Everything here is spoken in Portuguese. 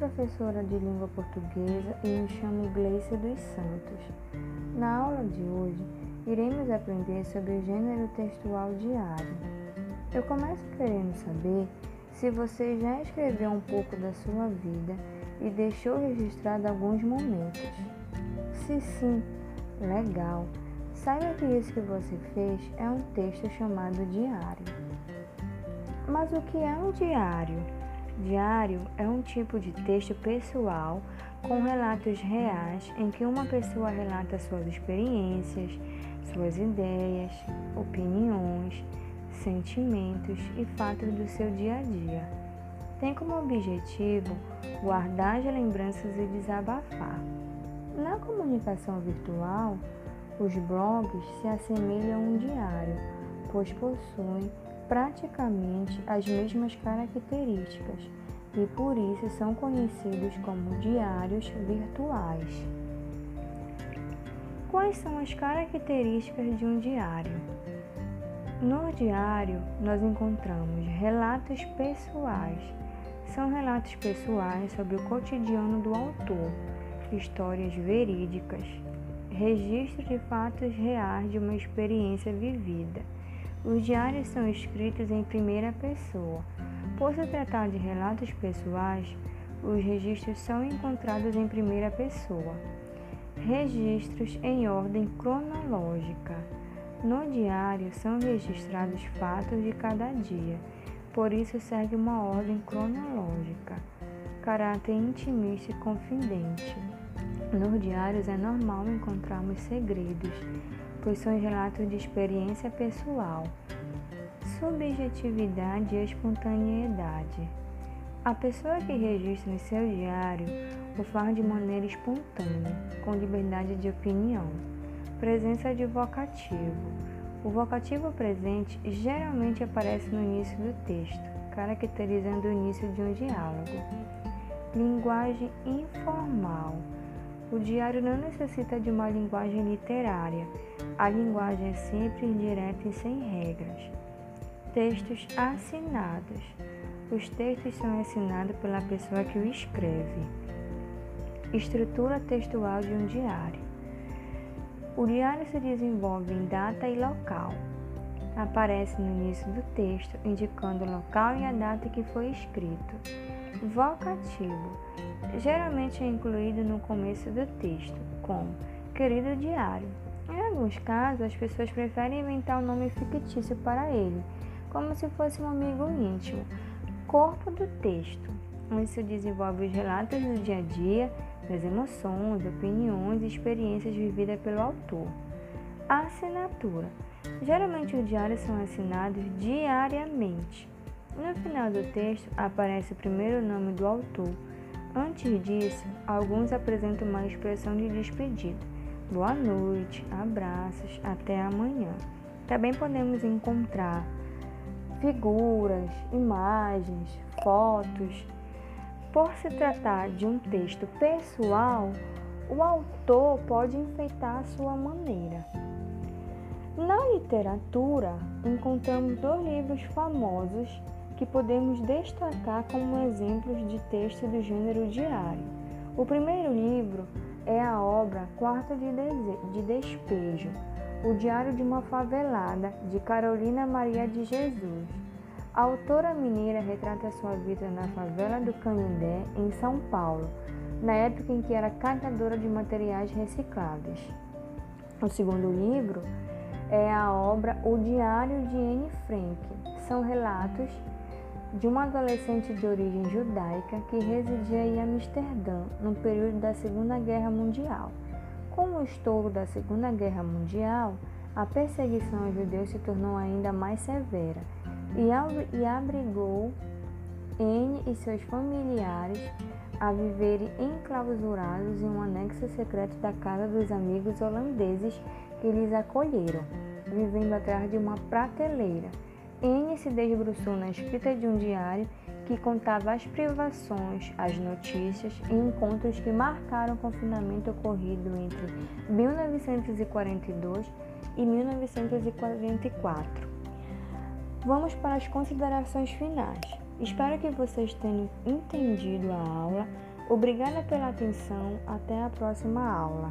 professora de língua portuguesa e me chamo Gleice dos Santos. Na aula de hoje, iremos aprender sobre o gênero textual diário. Eu começo querendo saber se você já escreveu um pouco da sua vida e deixou registrado alguns momentos. Se sim, legal. Saiba que isso que você fez é um texto chamado diário. Mas o que é um diário? Diário é um tipo de texto pessoal com relatos reais em que uma pessoa relata suas experiências, suas ideias, opiniões, sentimentos e fatos do seu dia a dia. Tem como objetivo guardar as lembranças e desabafar. Na comunicação virtual, os blogs se assemelham a um diário, pois possuem praticamente as mesmas características e por isso são conhecidos como diários virtuais. Quais são as características de um diário? No diário, nós encontramos relatos pessoais. São relatos pessoais sobre o cotidiano do autor, histórias verídicas, registro de fatos reais de uma experiência vivida os diários são escritos em primeira pessoa. Por se tratar de relatos pessoais, os registros são encontrados em primeira pessoa. Registros em ordem cronológica. No diário são registrados fatos de cada dia, por isso segue uma ordem cronológica. Caráter intimista e confidente. Nos diários é normal encontrarmos segredos, pois são relatos de experiência pessoal, subjetividade e espontaneidade. A pessoa que registra em seu diário o faz de maneira espontânea, com liberdade de opinião. Presença de vocativo. O vocativo presente geralmente aparece no início do texto, caracterizando o início de um diálogo. Linguagem informal. O diário não necessita de uma linguagem literária. A linguagem é sempre direta e sem regras. Textos assinados. Os textos são assinados pela pessoa que o escreve. Estrutura textual de um diário. O diário se desenvolve em data e local. Aparece no início do texto, indicando o local e a data que foi escrito. Vocativo geralmente é incluído no começo do texto, como querido diário. Em alguns casos, as pessoas preferem inventar um nome fictício para ele, como se fosse um amigo íntimo. Corpo do texto. Isso desenvolve os relatos do dia a dia, das emoções, opiniões e experiências vividas pelo autor. Assinatura. Geralmente os diários são assinados diariamente. No final do texto aparece o primeiro nome do autor Antes disso, alguns apresentam uma expressão de despedida. Boa noite, abraços, até amanhã. Também podemos encontrar figuras, imagens, fotos. Por se tratar de um texto pessoal, o autor pode enfeitar a sua maneira. Na literatura, encontramos dois livros famosos que podemos destacar como exemplos de texto do gênero diário. O primeiro livro é a obra Quarto de, de Despejo, o Diário de uma Favelada, de Carolina Maria de Jesus. A autora mineira retrata sua vida na favela do Canindé, em São Paulo, na época em que era catadora de materiais recicláveis. O segundo livro é a obra O Diário de Anne Frank. São relatos de uma adolescente de origem judaica que residia em Amsterdã no período da Segunda Guerra Mundial. Com o estouro da Segunda Guerra Mundial, a perseguição aos judeus se tornou ainda mais severa e abrigou N e seus familiares a viverem enclausurados em um anexo secreto da casa dos amigos holandeses que lhes acolheram, vivendo atrás de uma prateleira N se debruçou na escrita de um diário que contava as privações, as notícias e encontros que marcaram o confinamento ocorrido entre 1942 e 1944. Vamos para as considerações finais. Espero que vocês tenham entendido a aula, Obrigada pela atenção. Até a próxima aula.